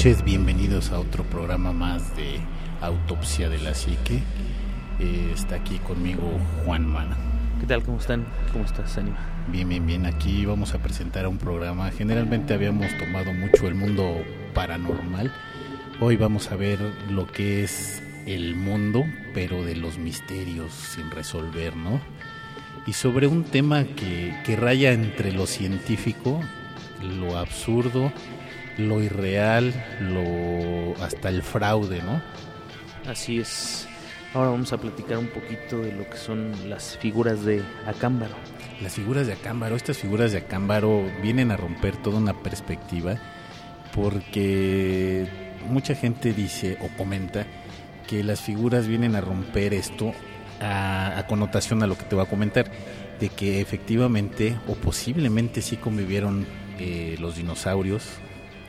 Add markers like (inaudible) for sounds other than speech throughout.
noches, bienvenidos a otro programa más de Autopsia de la Psique. Eh, está aquí conmigo Juan Mana. ¿Qué tal? ¿Cómo están? ¿Cómo estás, Anima? Bien, bien, bien. Aquí vamos a presentar un programa. Generalmente habíamos tomado mucho el mundo paranormal. Hoy vamos a ver lo que es el mundo, pero de los misterios sin resolver, ¿no? Y sobre un tema que, que raya entre lo científico, lo absurdo lo irreal, lo hasta el fraude, ¿no? Así es. Ahora vamos a platicar un poquito de lo que son las figuras de Acámbaro. Las figuras de Acámbaro, estas figuras de Acámbaro vienen a romper toda una perspectiva porque mucha gente dice o comenta que las figuras vienen a romper esto a, a, connotación a lo que te voy a comentar, de que efectivamente o posiblemente sí convivieron eh, los dinosaurios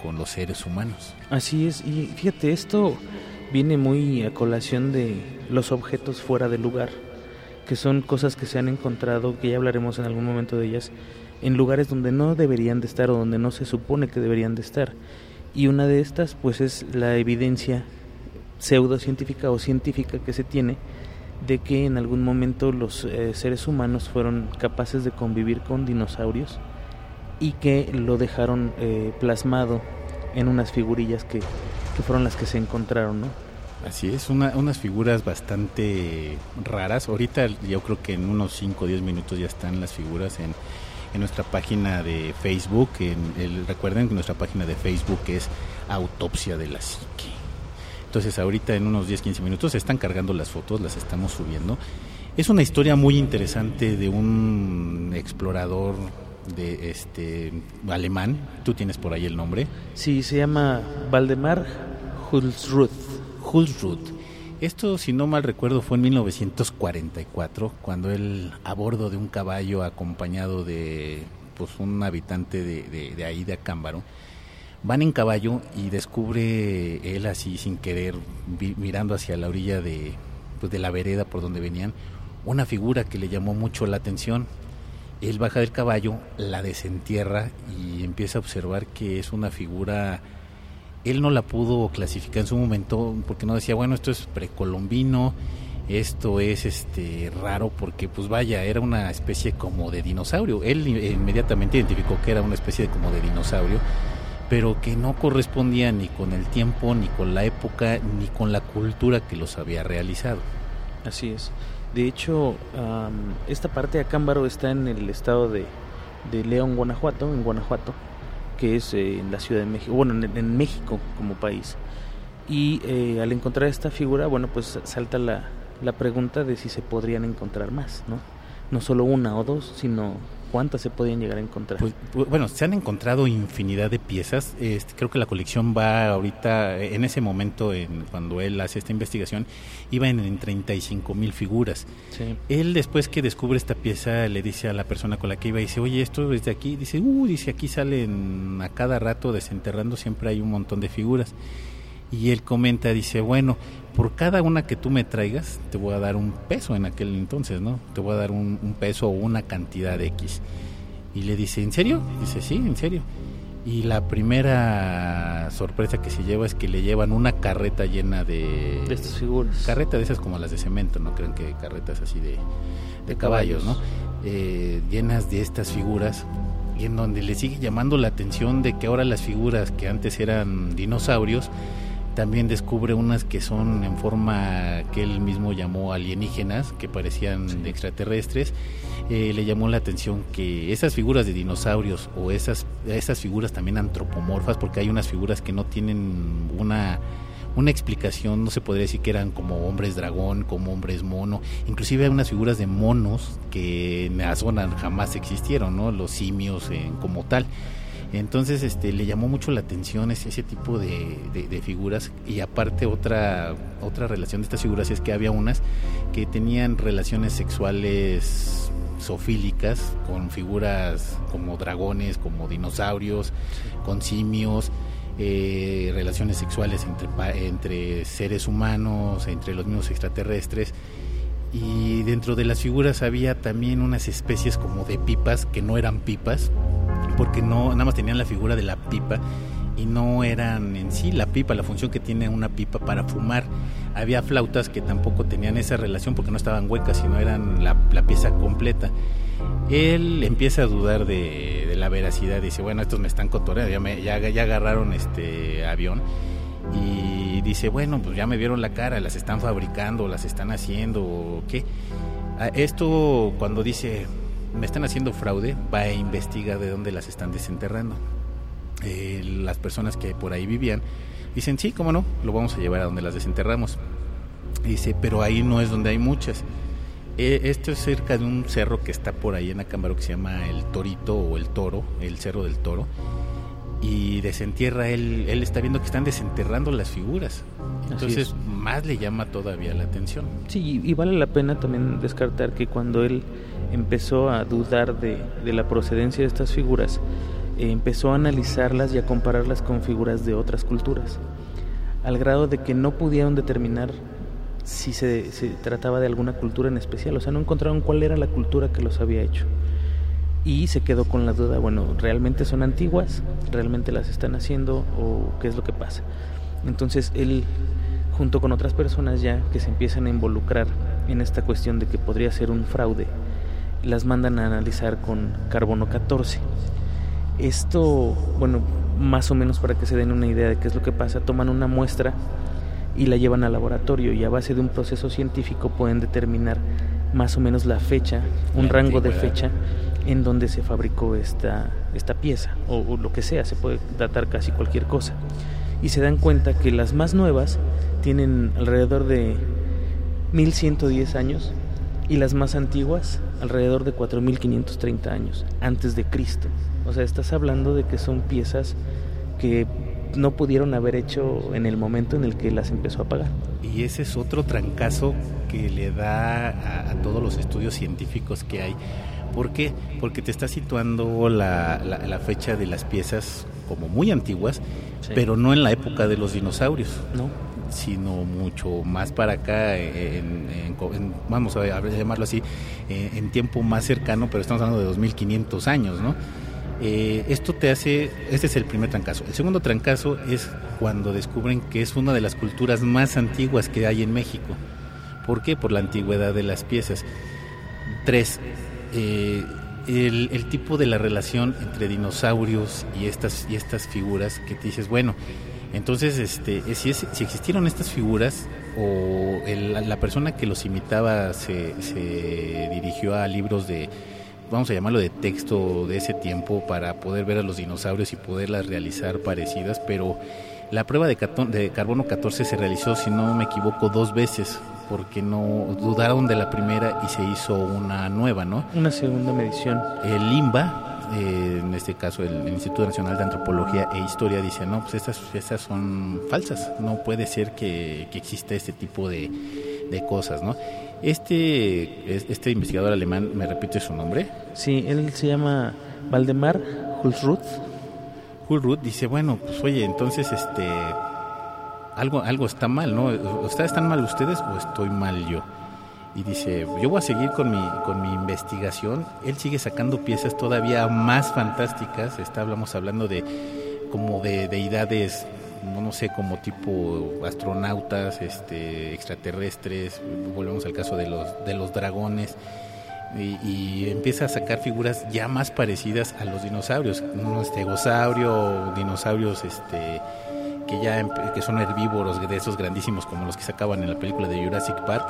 con los seres humanos. Así es, y fíjate, esto viene muy a colación de los objetos fuera de lugar, que son cosas que se han encontrado, que ya hablaremos en algún momento de ellas, en lugares donde no deberían de estar o donde no se supone que deberían de estar. Y una de estas, pues, es la evidencia pseudocientífica o científica que se tiene de que en algún momento los eh, seres humanos fueron capaces de convivir con dinosaurios y que lo dejaron eh, plasmado en unas figurillas que, que, fueron las que se encontraron, ¿no? Así es, una, unas figuras bastante raras. Ahorita yo creo que en unos 5 o 10 minutos ya están las figuras en, en nuestra página de Facebook. Recuerden que nuestra página de Facebook es Autopsia de la Psique. Entonces ahorita en unos 10-15 minutos se están cargando las fotos, las estamos subiendo. Es una historia muy interesante de un explorador de este alemán. Tú tienes por ahí el nombre. Sí, se llama Valdemar Hulsruth. Hulsruth. Esto, si no mal recuerdo, fue en 1944, cuando él a bordo de un caballo acompañado de pues un habitante de, de, de ahí de Acámbaro, van en caballo y descubre él así sin querer, vi, mirando hacia la orilla de, pues, de la vereda por donde venían, una figura que le llamó mucho la atención él baja del caballo, la desentierra y empieza a observar que es una figura, él no la pudo clasificar en su momento porque no decía, bueno, esto es precolombino, esto es este raro porque pues vaya, era una especie como de dinosaurio. Él inmediatamente identificó que era una especie de, como de dinosaurio, pero que no correspondía ni con el tiempo, ni con la época, ni con la cultura que los había realizado. Así es. De hecho, um, esta parte de Acámbaro está en el estado de, de León, Guanajuato, en Guanajuato, que es eh, en la Ciudad de México, bueno, en, México como país. Y eh, al encontrar esta figura, bueno, pues salta la, la pregunta de si se podrían encontrar más, ¿no? No solo una o dos, sino cuántas se podían llegar a encontrar. Pues, bueno, se han encontrado infinidad de piezas. Este, creo que la colección va ahorita, en ese momento, en, cuando él hace esta investigación, iba en, en 35 mil figuras. Sí. Él después que descubre esta pieza le dice a la persona con la que iba, dice, oye, esto es de aquí. Dice, uh, dice, aquí salen a cada rato desenterrando, siempre hay un montón de figuras. Y él comenta, dice, bueno, por cada una que tú me traigas, te voy a dar un peso en aquel entonces, ¿no? Te voy a dar un, un peso o una cantidad de X. Y le dice, ¿en serio? Dice, sí, en serio. Y la primera sorpresa que se lleva es que le llevan una carreta llena de... De estas figuras. Carreta de esas como las de cemento, ¿no? Creen que carretas así de, de, de caballos, caballos, ¿no? Eh, llenas de estas figuras y en donde le sigue llamando la atención de que ahora las figuras que antes eran dinosaurios también descubre unas que son en forma que él mismo llamó alienígenas, que parecían sí. extraterrestres. Eh, le llamó la atención que esas figuras de dinosaurios o esas, esas figuras también antropomorfas, porque hay unas figuras que no tienen una, una explicación, no se podría decir que eran como hombres dragón, como hombres mono, inclusive hay unas figuras de monos que en la zona jamás existieron, ¿no? los simios eh, como tal. Entonces este, le llamó mucho la atención ese, ese tipo de, de, de, figuras y aparte otra, otra relación de estas figuras es que había unas que tenían relaciones sexuales zoofílicas con figuras como dragones, como dinosaurios, con simios, eh, relaciones sexuales entre, entre seres humanos, entre los mismos extraterrestres. Y dentro de las figuras había también unas especies como de pipas que no eran pipas porque no nada más tenían la figura de la pipa y no eran en sí la pipa, la función que tiene una pipa para fumar. Había flautas que tampoco tenían esa relación porque no estaban huecas, sino eran la, pieza completa. Él empieza a dudar de, la veracidad, dice, bueno, estos me están cotoreando, ya, ya, ya agarraron este avión y dice, bueno, pues ya me vieron la cara, las están fabricando, las están haciendo, o qué. Ah, esto cuando dice, me están haciendo fraude, va a investigar de dónde las están desenterrando. Eh, las personas que por ahí vivían dicen, sí, cómo no, lo vamos a llevar a donde las desenterramos. dice, pero ahí no es donde hay muchas. Eh, esto es cerca de un cerro que está por ahí en Acámbaro que se llama el Torito o el Toro, el Cerro del Toro y desentierra él, él está viendo que están desenterrando las figuras. Entonces más le llama todavía la atención. Sí, y vale la pena también descartar que cuando él empezó a dudar de, de la procedencia de estas figuras, eh, empezó a analizarlas y a compararlas con figuras de otras culturas, al grado de que no pudieron determinar si se, se trataba de alguna cultura en especial, o sea, no encontraron cuál era la cultura que los había hecho y se quedó con la duda, bueno, ¿realmente son antiguas? ¿Realmente las están haciendo? ¿O qué es lo que pasa? Entonces él, junto con otras personas ya que se empiezan a involucrar en esta cuestión de que podría ser un fraude, las mandan a analizar con carbono 14. Esto, bueno, más o menos para que se den una idea de qué es lo que pasa, toman una muestra y la llevan al laboratorio y a base de un proceso científico pueden determinar más o menos la fecha, un rango de fecha en donde se fabricó esta, esta pieza o, lo que sea, se puede datar casi cualquier cosa. Y se dan cuenta que las más nuevas tienen alrededor de 1110 años y las más antiguas alrededor de 4530 años antes de Cristo. O sea, estás hablando de que son piezas que no pudieron haber hecho en el momento en el que las empezó a pagar. Y ese es otro trancazo que le da a, a todos los estudios científicos que hay ¿Por qué? Porque te está situando la, la, fecha de las piezas como muy antiguas, pero no en la época de los dinosaurios, ¿no? Sino mucho más para acá, en, vamos a, llamarlo así, en, tiempo más cercano, pero estamos hablando de 2500 años, ¿no? Eh, esto te hace, este es el primer trancazo. El segundo trancazo es cuando descubren que es una de las culturas más antiguas que hay en México. ¿Por qué? Por la antigüedad de las piezas. Tres, eh, el, tipo de la relación entre dinosaurios y estas, y estas figuras que te dices, bueno, entonces este, si, si existieron estas figuras o la persona que los imitaba se, se dirigió a libros de, vamos a llamarlo de texto de ese tiempo para poder ver a los dinosaurios y poderlas realizar parecidas, pero la prueba de, de carbono 14 se realizó, si no me equivoco, dos veces porque no dudaron de la primera y se hizo una nueva, ¿no? Una segunda medición. El IMBA, eh, en este caso el, Instituto Nacional de Antropología e Historia, dice, no, pues estas, estas son falsas, no puede ser que, que exista este tipo de, de cosas, ¿no? Este, este investigador alemán, ¿me repite su nombre? Sí, él se llama Valdemar Hulsruth. Hulsruth dice, bueno, pues oye, entonces este algo, algo está mal, ¿no? ¿Ustedes están mal ustedes o estoy mal yo? Y dice, yo voy a seguir con mi, con mi investigación. Él sigue sacando piezas todavía más fantásticas. Está, hablamos hablando de como de deidades, no, sé, como tipo astronautas, este, extraterrestres. Volvemos al caso de los, de los dragones. Y, y, empieza a sacar figuras ya más parecidas a los dinosaurios, un estegosaurio, dinosaurios este que ya que son herbívoros de esos grandísimos como los que sacaban en la película de Jurassic Park.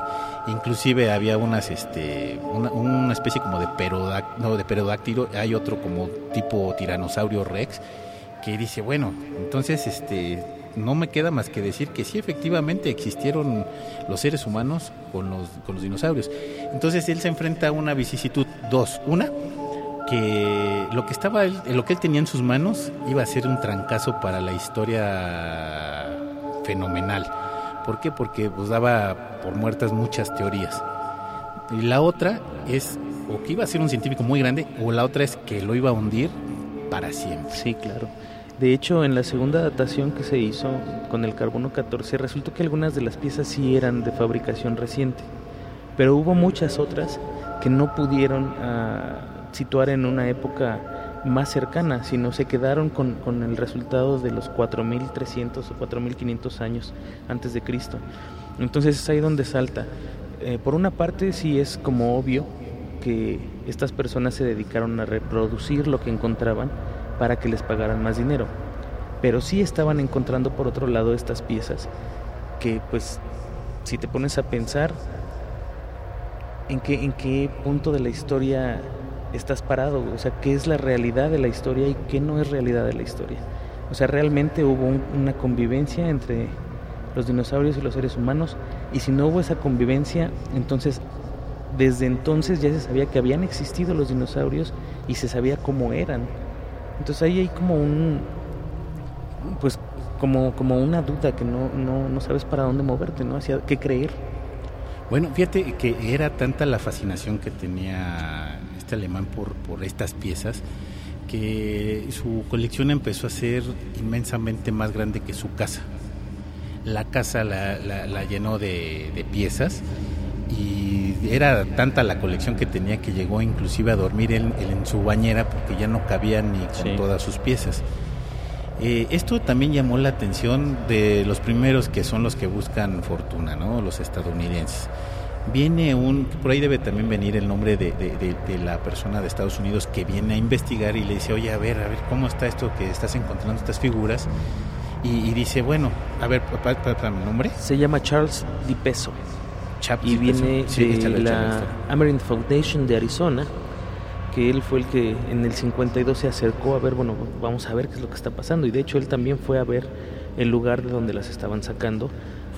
Inclusive había unas este una, especie como de no, de perodáctilo hay otro como tipo tiranosaurio rex que dice bueno entonces este no me queda más que decir que sí efectivamente existieron los seres humanos con los con los dinosaurios entonces él se enfrenta a una vicisitud. Dos una que lo que estaba lo que él tenía en sus manos iba a ser un trancazo para la historia fenomenal. ¿Por qué? Porque pues daba por muertas muchas teorías. Y la otra es o que iba a ser un científico muy grande o la otra es que lo iba a hundir para siempre. Sí, claro. De hecho, en la segunda datación que se hizo con el carbono 14, resultó que algunas de las piezas sí eran de fabricación reciente, pero hubo muchas otras que no pudieron uh, situar en una época más cercana, sino se quedaron con, con el resultado de los 4.300 o 4.500 años antes de Cristo. Entonces es ahí donde salta. Eh, por una parte sí es como obvio que estas personas se dedicaron a reproducir lo que encontraban para que les pagaran más dinero. Pero sí estaban encontrando por otro lado estas piezas que pues si te pones a pensar en qué, en qué punto de la historia estás parado, o sea, qué es la realidad de la historia y qué no es realidad de la historia. O sea, realmente hubo una convivencia entre los dinosaurios y los seres humanos y si no hubo esa convivencia, entonces desde entonces ya se sabía que habían existido los dinosaurios y se sabía cómo eran. Entonces ahí hay como un pues como, como una duda que no, no, no sabes para dónde moverte, ¿no? Hacia qué creer. Bueno, fíjate que era tanta la fascinación que tenía este alemán por, por estas piezas que su colección empezó a ser inmensamente más grande que su casa. La casa la, la, llenó de, de, piezas y era tanta la colección que tenía que llegó inclusive a dormir en, en su bañera porque ya no cabía ni con todas sus piezas. Eh, esto también llamó la atención de los primeros que son los que buscan fortuna, ¿no? Los estadounidenses. Viene un, por ahí debe también venir el nombre de, la persona de Estados Unidos que viene a investigar y le dice, oye, a ver, a ver, ¿cómo está esto que estás encontrando estas figuras? Y, dice, bueno, a ver, para, el nombre. Se llama Charles Di Peso. y viene de la American Foundation de Arizona que él fue el que en el 52 se acercó a ver, bueno, vamos a ver qué es lo que está pasando. Y de hecho él también fue a ver el lugar de donde las estaban sacando,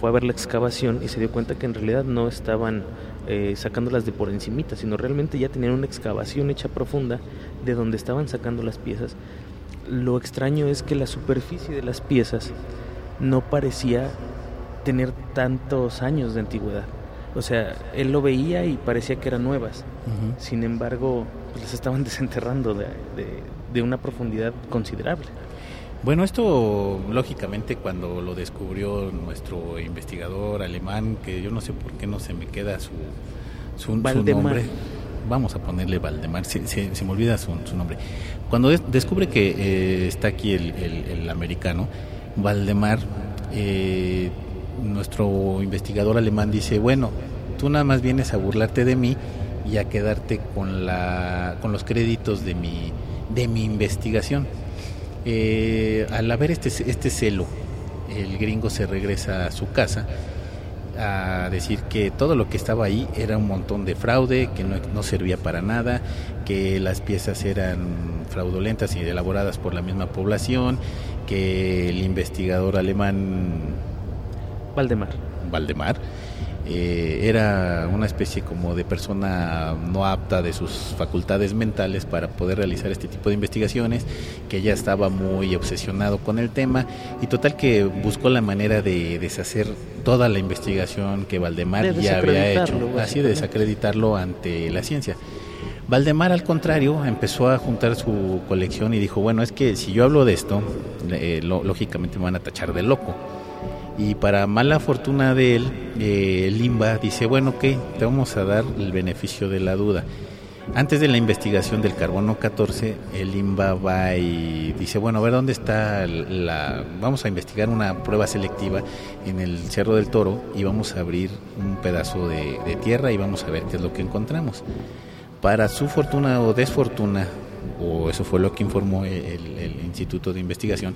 fue a ver la excavación y se dio cuenta que en realidad no estaban eh, sacándolas de por encimita, sino realmente ya tenían una excavación hecha profunda de donde estaban sacando las piezas. Lo extraño es que la superficie de las piezas no parecía tener tantos años de antigüedad. O sea, él lo veía y parecía que eran nuevas. Sin embargo, pues las estaban (laughs) desenterrando de, de, una profundidad considerable. Bueno, esto lógicamente cuando lo descubrió nuestro investigador alemán, que yo no sé por qué no se me queda su, su, nombre, vamos a ponerle Valdemar, se, se, me olvida su, su, nombre. Cuando descubre que eh, está aquí el, el, americano, Valdemar, eh, nuestro investigador alemán dice, bueno, tú nada más vienes a burlarte de mí y a quedarte con, la, con los créditos de mi, de mi investigación. Eh, al haber este, este celo, el gringo se regresa a su casa a decir que todo lo que estaba ahí era un montón de fraude, que no, no, servía para nada, que las piezas eran fraudulentas y elaboradas por la misma población, que el investigador alemán Valdemar. Valdemar eh, era una especie como de persona no apta de sus facultades mentales para poder realizar este tipo de investigaciones, que ya estaba muy obsesionado con el tema y total que buscó la manera de deshacer toda la investigación que Valdemar ya había hecho, así de desacreditarlo ante la ciencia. Valdemar, al contrario, empezó a juntar su colección y dijo, bueno, es que si yo hablo de esto, eh, lógicamente me van a tachar de loco y para mala fortuna de él, eh, Limba dice, bueno, ok, te vamos a dar el beneficio de la duda. Antes de la investigación del carbono 14, el Limba va y dice, bueno, a ver dónde está la... Vamos a investigar una prueba selectiva en el Cerro del Toro y vamos a abrir un pedazo de, tierra y vamos a ver qué es lo que encontramos. Para su fortuna o desfortuna, o eso fue lo que informó el Instituto de Investigación,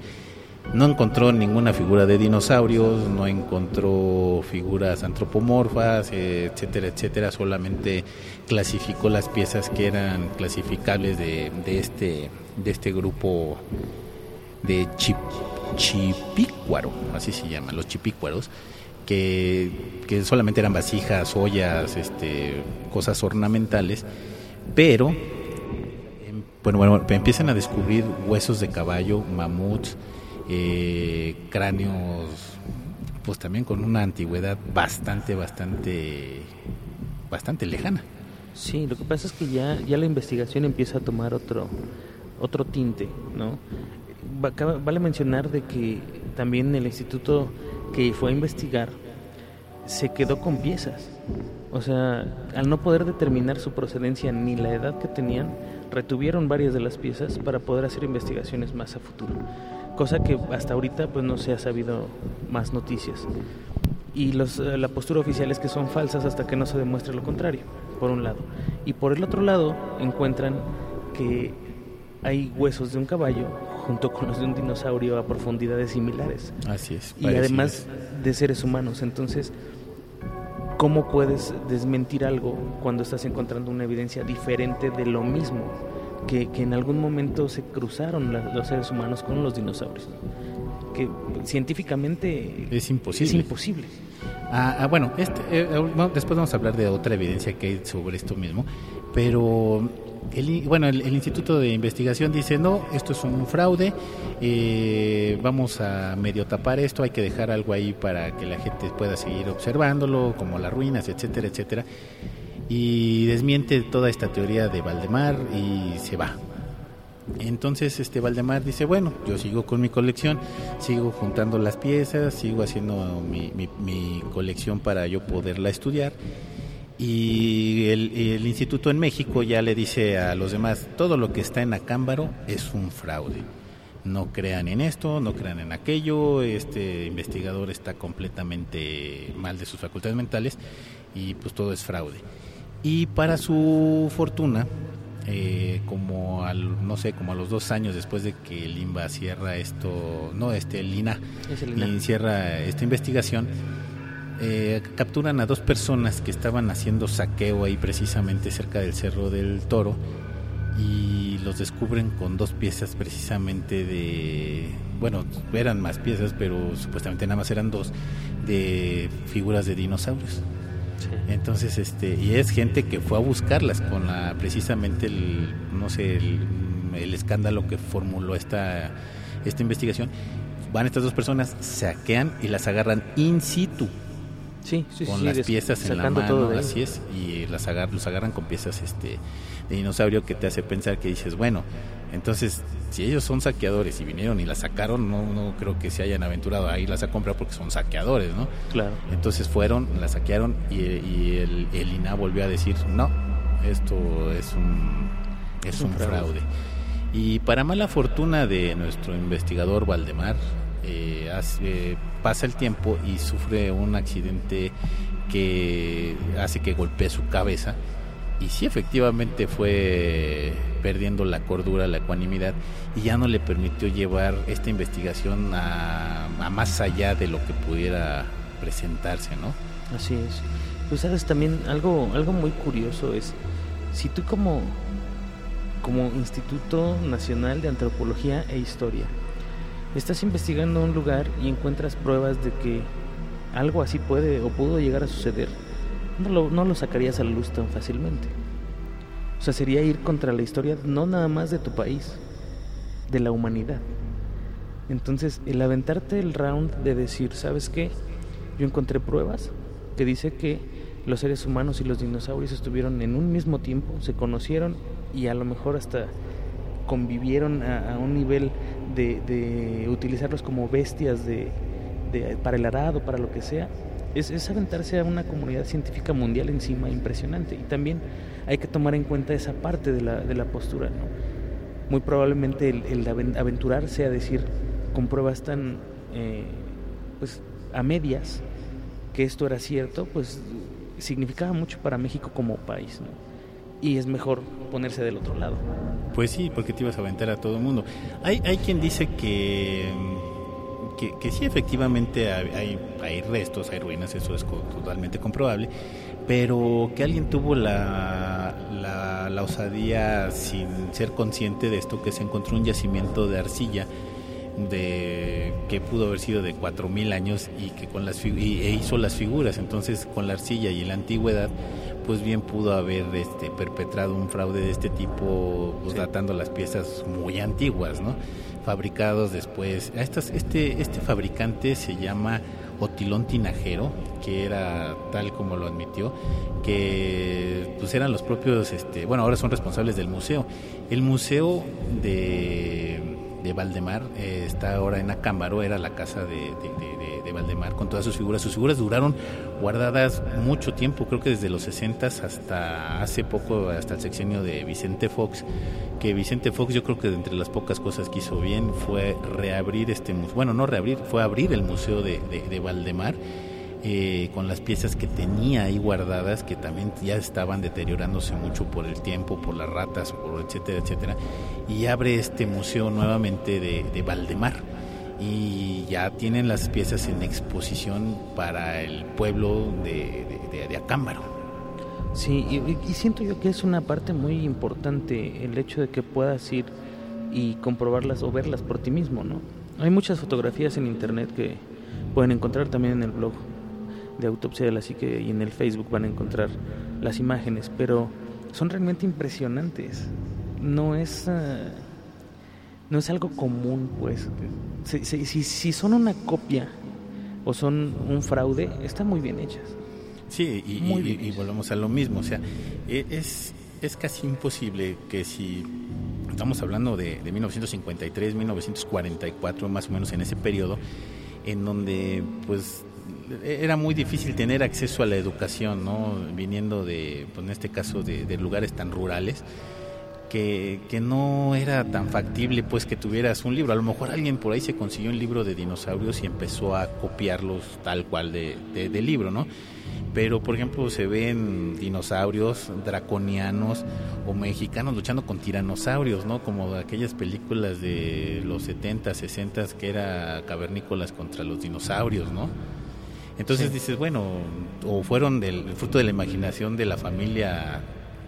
no encontró ninguna figura de dinosaurios, no encontró figuras antropomorfas, etcétera, etcétera. Solamente clasificó las piezas que eran clasificables de, de este, de este grupo de chip, chipícuaro, así se llaman, los chipícuaros, que, que solamente eran vasijas, ollas, este, cosas ornamentales, pero em, bueno, empiezan a descubrir huesos de caballo, mamuts, eh, cráneos pues también con una antigüedad bastante, bastante, bastante lejana. Sí, lo que pasa es que ya, ya la investigación empieza a tomar otro, otro tinte, ¿no? Vale mencionar de que también el instituto que fue a investigar se quedó con piezas. O sea, al no poder determinar su procedencia ni la edad que tenían, retuvieron varias de las piezas para poder hacer investigaciones más a futuro. Cosa que hasta ahorita pues no se ha sabido más noticias. Y los, eh, la postura oficial es que son falsas hasta que no se demuestre lo contrario, por un lado. Y por el otro lado encuentran que hay huesos de un caballo junto con los de un dinosaurio a profundidades similares. Así es. Y además de seres humanos. Entonces, ¿cómo puedes desmentir algo cuando estás encontrando una evidencia diferente de lo mismo? Que, que en algún momento se cruzaron los seres humanos con los dinosaurios. Que científicamente es imposible. Es imposible. Ah, ah bueno, este, eh, eh, después vamos a hablar de otra evidencia que hay sobre esto mismo, pero el, bueno, el, Instituto de Investigación dice, no, esto es un fraude, eh, vamos a medio tapar esto, hay que dejar algo ahí para que la gente pueda seguir observándolo, como las ruinas, etcétera, etcétera. Y desmiente toda esta teoría de Valdemar y se va. Entonces este Valdemar dice, bueno, yo sigo con mi colección, sigo juntando las piezas, sigo haciendo mi, mi colección para yo poderla estudiar y el, instituto en México ya le dice a los demás, todo lo que está en Acámbaro es un fraude. No crean en esto, no crean en aquello, este investigador está completamente mal de sus facultades mentales y pues todo es fraude. Y para su fortuna, eh, como al, no sé, como a los dos años después de que el INBA cierra esto, no, este, el INA, el cierra esta investigación, eh, capturan a dos personas que estaban haciendo saqueo ahí precisamente cerca del Cerro del Toro y los descubren con dos piezas precisamente de, bueno, eran más piezas, pero supuestamente nada más eran dos, de figuras de dinosaurios. Entonces, este, y es gente que fue a buscarlas con la, precisamente el, no sé, el, el escándalo que formuló esta, esta investigación. Van estas dos personas, saquean y las agarran in situ Sí, con las piezas en la mano, así es, y las los agarran con piezas este de dinosaurio que te hace pensar que dices, bueno, entonces si ellos son saqueadores y vinieron y las sacaron, no, no creo que se hayan aventurado a irlas a comprar porque son saqueadores, ¿no? Claro. Entonces fueron, las saquearon y, el, el, INA volvió a decir, no, esto es un, es, un, fraude. Y para mala fortuna de nuestro investigador Valdemar, eh, hace, pasa el tiempo y sufre un accidente que hace que golpee su cabeza y sí efectivamente fue perdiendo la cordura, la ecuanimidad y ya no le permitió llevar esta investigación a, más allá de lo que pudiera presentarse, ¿no? Así es. Pues sabes también algo algo muy curioso es si tú como como Instituto Nacional de Antropología e Historia estás investigando un lugar y encuentras pruebas de que algo así puede o pudo llegar a suceder, no lo, no lo sacarías a la luz tan fácilmente. O sea, sería ir contra la historia no nada más de tu país, de la humanidad. Entonces, el aventarte el round de decir, ¿sabes qué? Yo encontré pruebas que dice que los seres humanos y los dinosaurios estuvieron en un mismo tiempo, se conocieron y a lo mejor hasta convivieron a, un nivel de, utilizarlos como bestias de, para el arado, para lo que sea, es, aventarse a una comunidad científica mundial encima impresionante. Y también hay que tomar en cuenta esa parte de la, de la postura. ¿no? Muy probablemente el, el, aventurarse a decir con pruebas tan eh, pues, a medias que esto era cierto, pues significaba mucho para México como país. ¿no? Y es mejor ponerse del otro lado. Pues sí, porque te ibas a aventar a todo el mundo. Hay, hay quien dice que, que, sí, efectivamente hay, hay, restos, hay ruinas, eso es totalmente comprobable, pero que alguien tuvo la, la, osadía sin ser consciente de esto, que se encontró un yacimiento de arcilla de que pudo haber sido de 4000 años y que con las y, e hizo las figuras entonces con la arcilla y la antigüedad pues bien pudo haber este, perpetrado un fraude de este tipo, pues, datando las piezas muy antiguas, ¿no? Fabricados después. Estas, este, este fabricante se llama Otilón Tinajero, que era tal como lo admitió, que pues eran los propios, este, bueno, ahora son responsables del museo. El museo de, de Valdemar, eh, está ahora en Acámbaro, era la casa de, de, Valdemar con todas sus figuras. Sus figuras duraron guardadas mucho tiempo, creo que desde los 60 hasta hace poco, hasta el sexenio de Vicente Fox, que Vicente Fox yo creo que entre las pocas cosas que hizo bien fue reabrir este museo, bueno, no reabrir, fue abrir el museo de, de Valdemar eh, con las piezas que tenía ahí guardadas, que también ya estaban deteriorándose mucho por el tiempo, por las ratas, por etcétera, etcétera, y abre este museo nuevamente de, Valdemar. Y ya tienen las piezas en exposición para el pueblo de, Acámbaro. Sí, y, siento yo que es una parte muy importante el hecho de que puedas ir y comprobarlas o verlas por ti mismo, ¿no? Hay muchas fotografías en internet que pueden encontrar también en el blog de autopsia de la psique y en el Facebook van a encontrar las imágenes, pero son realmente impresionantes. No es, eh, no es algo común, pues. Si, si, si, son una copia o son un fraude, están muy bien hechas. Sí, y, volvemos a lo mismo. O sea, e, es, es casi imposible que si estamos hablando de, de 1953, 1944, más o menos en ese periodo, en donde pues era muy difícil tener acceso a la educación, ¿no? Viniendo de, pues en este caso, de, lugares tan rurales, que, que, no era tan factible, pues, que tuvieras un libro. A lo mejor alguien por ahí se consiguió un libro de dinosaurios y empezó a copiarlos tal cual de, del libro, ¿no? Pero, por ejemplo, se ven dinosaurios draconianos o mexicanos luchando con tiranosaurios, ¿no? Como aquellas películas de los 70, 60 que era cavernícolas contra los dinosaurios, ¿no? Entonces dices, bueno, o fueron del fruto de la imaginación de la familia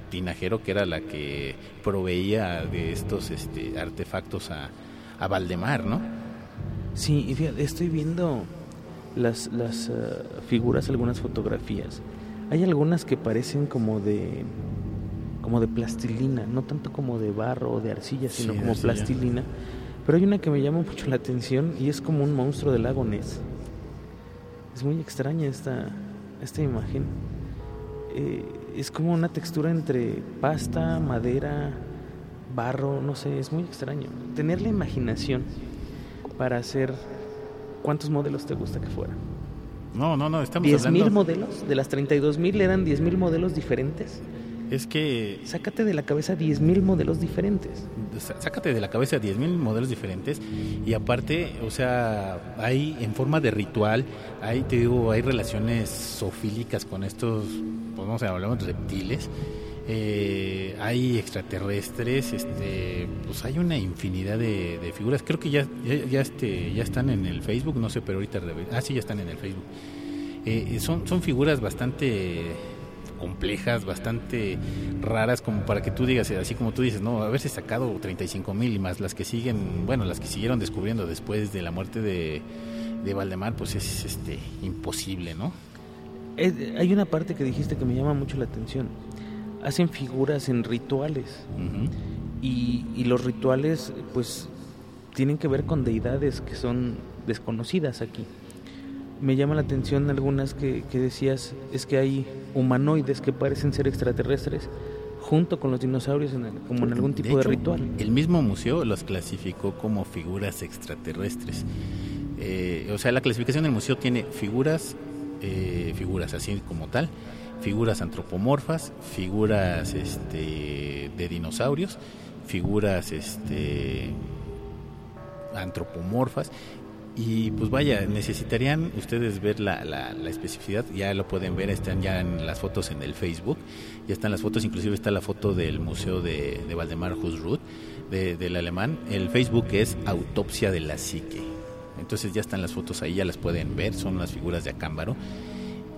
Tinajero, que era la que proveía de estos este, artefactos a, a Valdemar, ¿no? Sí, y fíjate, estoy viendo las, las uh, figuras, algunas fotografías. Hay algunas que parecen como de como de plastilina, no tanto como de barro o de arcilla, sino como plastilina. Pero hay una que me llama mucho la atención y es como un monstruo del lago Ness. Es muy extraña esta, esta imagen. Eh, es como una textura entre pasta, madera, barro, no sé, es muy extraño. Tener la imaginación para hacer... ¿Cuántos modelos te gusta que fueran? No, no, no, estamos hablando... ¿10.000 modelos? ¿De las 32.000 eran 10.000 modelos diferentes? Es que... Sácate de la cabeza 10.000 modelos diferentes. Sácate de la cabeza 10.000 modelos diferentes y aparte, o sea, hay en forma de ritual, hay, te digo, hay relaciones zoofílicas con estos, pues hablamos de reptiles, eh, hay extraterrestres, este, pues hay una infinidad de, figuras. Creo que ya, ya, este, ya están en el Facebook, no sé, pero ahorita... Ah, sí, ya están en el Facebook. Eh, son, son figuras bastante complejas, bastante raras, como para que tú digas, así como tú dices, no, haberse sacado 35 mil y más las que siguen, bueno, las que siguieron descubriendo después de la muerte de, de Valdemar, pues es este imposible, ¿no? hay una parte que dijiste que me llama mucho la atención. Hacen figuras en rituales. y, y los rituales, pues, tienen que ver con deidades que son desconocidas aquí me llama la atención algunas que, decías, es que hay humanoides que parecen ser extraterrestres junto con los dinosaurios como en algún tipo de, ritual. El mismo museo los clasificó como figuras extraterrestres. Eh, o sea, la clasificación del museo tiene figuras, eh, figuras así como tal, figuras antropomorfas, figuras este, de dinosaurios, figuras este, antropomorfas y pues vaya, necesitarían ustedes ver la, la, especificidad, ya lo pueden ver, están ya en las fotos en el Facebook, ya están las fotos, inclusive está la foto del Museo de, de Valdemar Husrud, de, del alemán. El Facebook es Autopsia de la Psique. Entonces ya están las fotos ahí, ya las pueden ver, son las figuras de Acámbaro.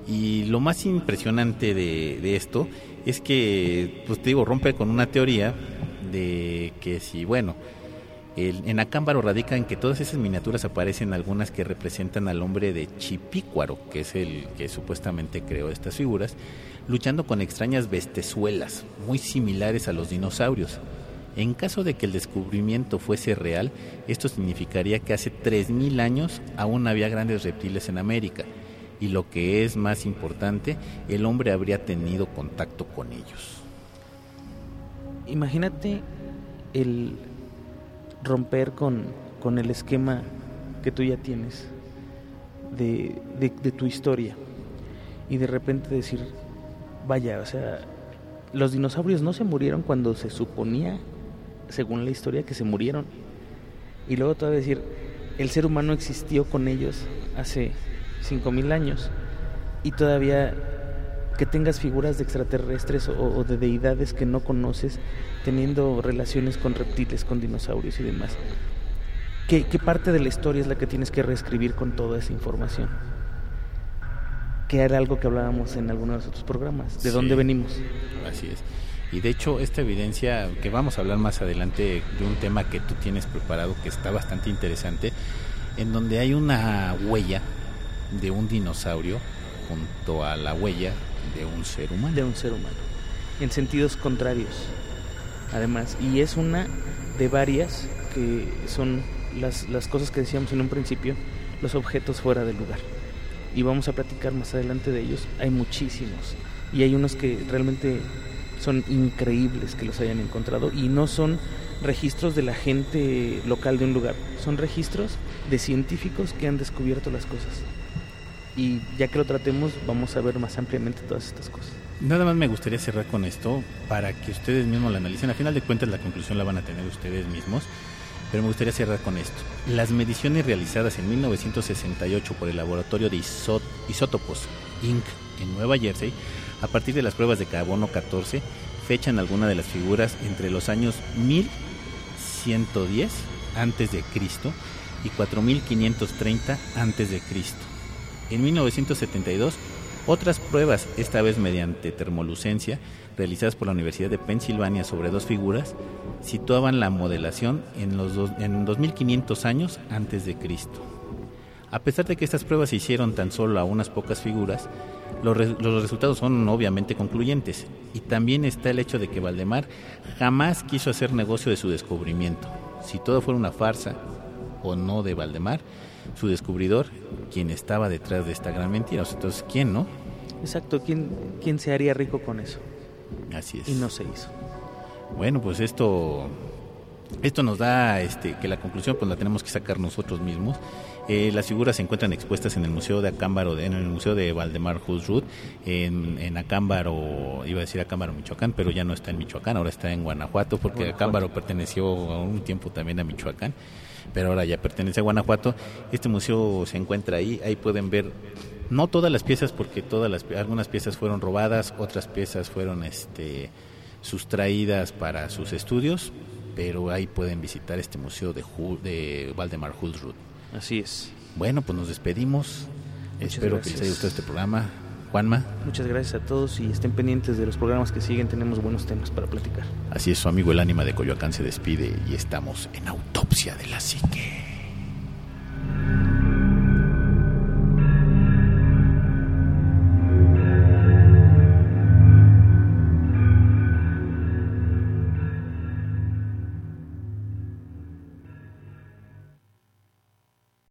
Y lo más impresionante de, de esto es que, pues te digo, rompe con una teoría de que si, bueno, en Acámbaro radica en que todas esas miniaturas aparecen algunas que representan al hombre de Chipícuaro, que es el que supuestamente creó estas figuras, luchando con extrañas bestezuelas, muy similares a los dinosaurios. En caso de que el descubrimiento fuese real, esto significaría que hace 3.000 años aún había grandes reptiles en América, y lo que es más importante, el hombre habría tenido contacto con ellos. Imagínate el romper con, con el esquema que tú ya tienes de, de, tu historia y de repente decir, vaya, o sea, los dinosaurios no se murieron cuando se suponía, según la historia, que se murieron. Y luego todavía decir, el ser humano existió con ellos hace 5.000 años y todavía que tengas figuras de extraterrestres o, de deidades que no conoces teniendo relaciones con reptiles, con dinosaurios y demás. ¿Qué, parte de la historia es la que tienes que reescribir con toda esa información? Que era algo que hablábamos en alguno de los otros programas. ¿De dónde venimos? Así es. Y de hecho, esta evidencia, que vamos a hablar más adelante de un tema que tú tienes preparado, que está bastante interesante, en donde hay una huella de un dinosaurio junto a la huella de un ser humano. De un ser humano. En sentidos contrarios, además. Y es una de varias que son las, las cosas que decíamos en un principio, los objetos fuera del lugar. Y vamos a platicar más adelante de ellos. Hay muchísimos. Y hay unos que realmente son increíbles que los hayan encontrado. Y no son registros de la gente local de un lugar. Son registros de científicos que han descubierto las cosas. Y ya que lo tratemos, vamos a ver más ampliamente todas estas cosas. Nada más me gustaría cerrar con esto para que ustedes mismos la analicen. A final de cuentas, la conclusión la van a tener ustedes mismos pero me gustaría cerrar con esto. Las mediciones realizadas en 1968 por el laboratorio de isótopos Inc. en Nueva Jersey, a partir de las pruebas de carbono 14, fechan algunas de las figuras entre los años 1110 antes de Cristo y 4530 antes de Cristo. En 1972, otras pruebas, esta vez mediante termolucencia, realizadas por la Universidad de Pensilvania sobre dos figuras, situaban la modelación en los en 2500 años antes de Cristo. A pesar de que estas pruebas se hicieron tan solo a unas pocas figuras, los, los, resultados son obviamente concluyentes. Y también está el hecho de que Valdemar jamás quiso hacer negocio de su descubrimiento. Si todo fuera una farsa o no de Valdemar, su descubridor, quien estaba detrás de esta gran mentira. Entonces, ¿quién no? Exacto, ¿quién, quién se haría rico con eso? Así es. Y no se hizo. Bueno, pues esto esto nos da este, que la conclusión pues la tenemos que sacar nosotros mismos. Eh, las figuras se encuentran expuestas en el Museo de Acámbaro, en el Museo de Valdemar Husrud, en, en Acámbaro, iba a decir Acámbaro, Michoacán, pero ya no está en Michoacán, ahora está en Guanajuato, porque Acámbaro perteneció a un tiempo también a Michoacán, pero ahora ya pertenece a Guanajuato. Este museo se encuentra ahí, ahí pueden ver no todas las piezas, porque todas las, algunas piezas fueron robadas, otras piezas fueron este sustraídas para sus estudios, pero ahí pueden visitar este museo de, de Valdemar Hulsrud. Así es. Bueno, pues nos despedimos. Espero que les haya gustado este programa. Juanma. Muchas gracias a todos y estén pendientes de los programas que siguen. Tenemos buenos temas para platicar. Así es, su amigo el ánima de Coyoacán se despide y estamos en Autopsia de la Psique.